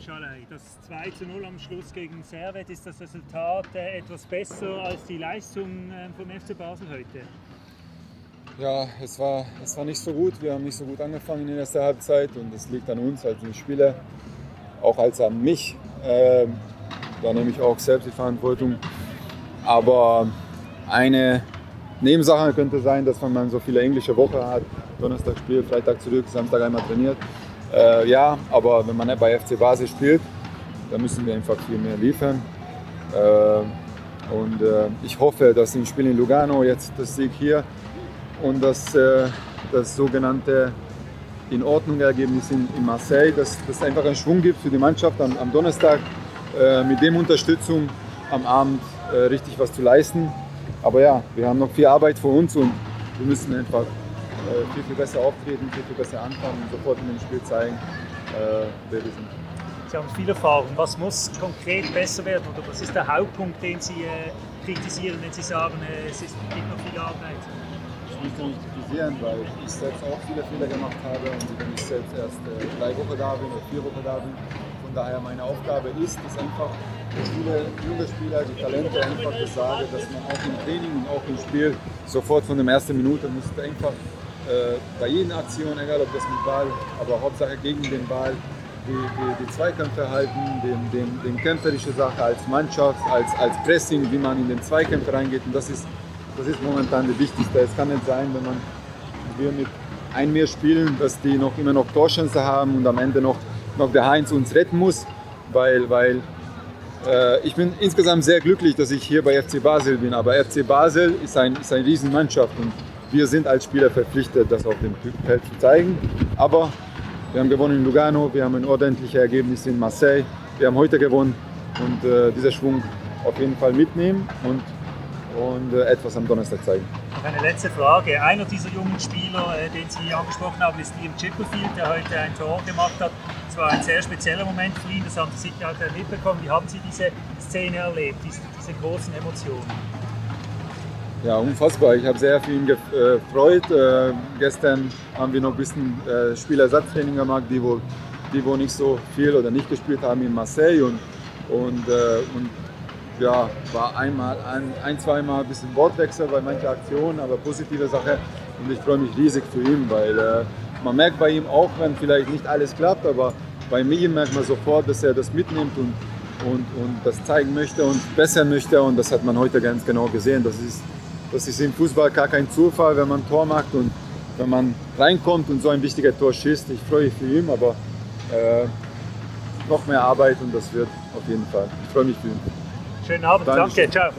Schalay, das 2 zu 0 am Schluss gegen Servet, ist das Resultat äh, etwas besser als die Leistung äh, vom FC Basel heute? Ja, es war, es war nicht so gut. Wir haben nicht so gut angefangen in der ersten Halbzeit und es liegt an uns als Spieler, auch als an mich. Äh, da nehme ich auch selbst die Verantwortung. Aber eine Nebensache könnte sein, dass man so viele englische Woche hat. Donnerstag Spiel, Freitag zurück, Samstag einmal trainiert. Äh, ja, aber wenn man bei FC Basel spielt, dann müssen wir einfach viel mehr liefern. Äh, und äh, ich hoffe, dass im Spiel in Lugano jetzt das Sieg hier und das, äh, das sogenannte in Ordnung Ergebnis in, in Marseille, dass das einfach einen Schwung gibt für die Mannschaft am, am Donnerstag äh, mit dem Unterstützung am Abend äh, richtig was zu leisten. Aber ja, wir haben noch viel Arbeit vor uns und wir müssen einfach äh, viel, viel besser auftreten, viel, viel besser anfangen und sofort in dem Spiel zeigen, äh, wer wir sind. Sie haben viel Erfahrung. Was muss konkret besser werden oder was ist der Hauptpunkt, den Sie äh, kritisieren, wenn Sie sagen, äh, es ist, gibt noch viel Arbeit? Ich will nicht kritisieren, weil ich selbst auch viele Fehler gemacht habe und wenn ich selbst erst äh, drei Wochen da bin oder vier Wochen da bin. Von daher meine Aufgabe ist es einfach, viele junge Spieler, die Talente einfach das sage, dass man auch im Training und auch im Spiel sofort von der ersten Minute muss einfach äh, bei jeder Aktion, egal ob das mit Ball, aber Hauptsache gegen den Ball, die, die, die Zweikämpfe halten, den, den, den kämpferische Sache als Mannschaft, als, als Pressing, wie man in den Zweikämpfe reingeht. Und das ist, das ist momentan das Wichtigste. Es kann nicht sein, wenn man wir mit ein mehr spielen, dass die noch immer noch Torchance haben und am Ende noch, noch der Heinz uns retten muss, weil, weil äh, ich bin insgesamt sehr glücklich, dass ich hier bei FC Basel bin, aber FC Basel ist, ein, ist eine Riesenmannschaft und wir sind als Spieler verpflichtet, das auf dem Feld zu zeigen. Aber wir haben gewonnen in Lugano, wir haben ein ordentliches Ergebnis in Marseille, wir haben heute gewonnen und äh, dieser Schwung auf jeden Fall mitnehmen und, und äh, etwas am Donnerstag zeigen. Noch eine letzte Frage. Einer dieser jungen Spieler, äh, den Sie angesprochen haben, ist Liam Chipperfield, der heute ein Tor gemacht hat. Es war ein sehr spezieller Moment für ihn, das haben Sie sicher auch mitbekommen. Wie haben Sie diese Szene erlebt, diese, diese großen Emotionen? Ja, unfassbar. Ich habe sehr viel gefreut. Äh, gestern haben wir noch ein bisschen äh, Spielersatztraining gemacht, die wo, die wo nicht so viel oder nicht gespielt haben in Marseille. Und, und, äh, und ja, war einmal, ein, ein zweimal ein bisschen Wortwechsel bei manchen Aktionen, aber positive Sache. Und ich freue mich riesig für ihn, weil äh, man merkt bei ihm auch, wenn vielleicht nicht alles klappt, aber bei mir merkt man sofort, dass er das mitnimmt und, und, und das zeigen möchte und bessern möchte. Und das hat man heute ganz genau gesehen. Das ist das ist im Fußball gar kein Zufall, wenn man ein Tor macht und wenn man reinkommt und so ein wichtiger Tor schießt. Ich freue mich für ihn, aber äh, noch mehr Arbeit und das wird auf jeden Fall. Ich freue mich für ihn. Schönen Abend, danke, danke ciao.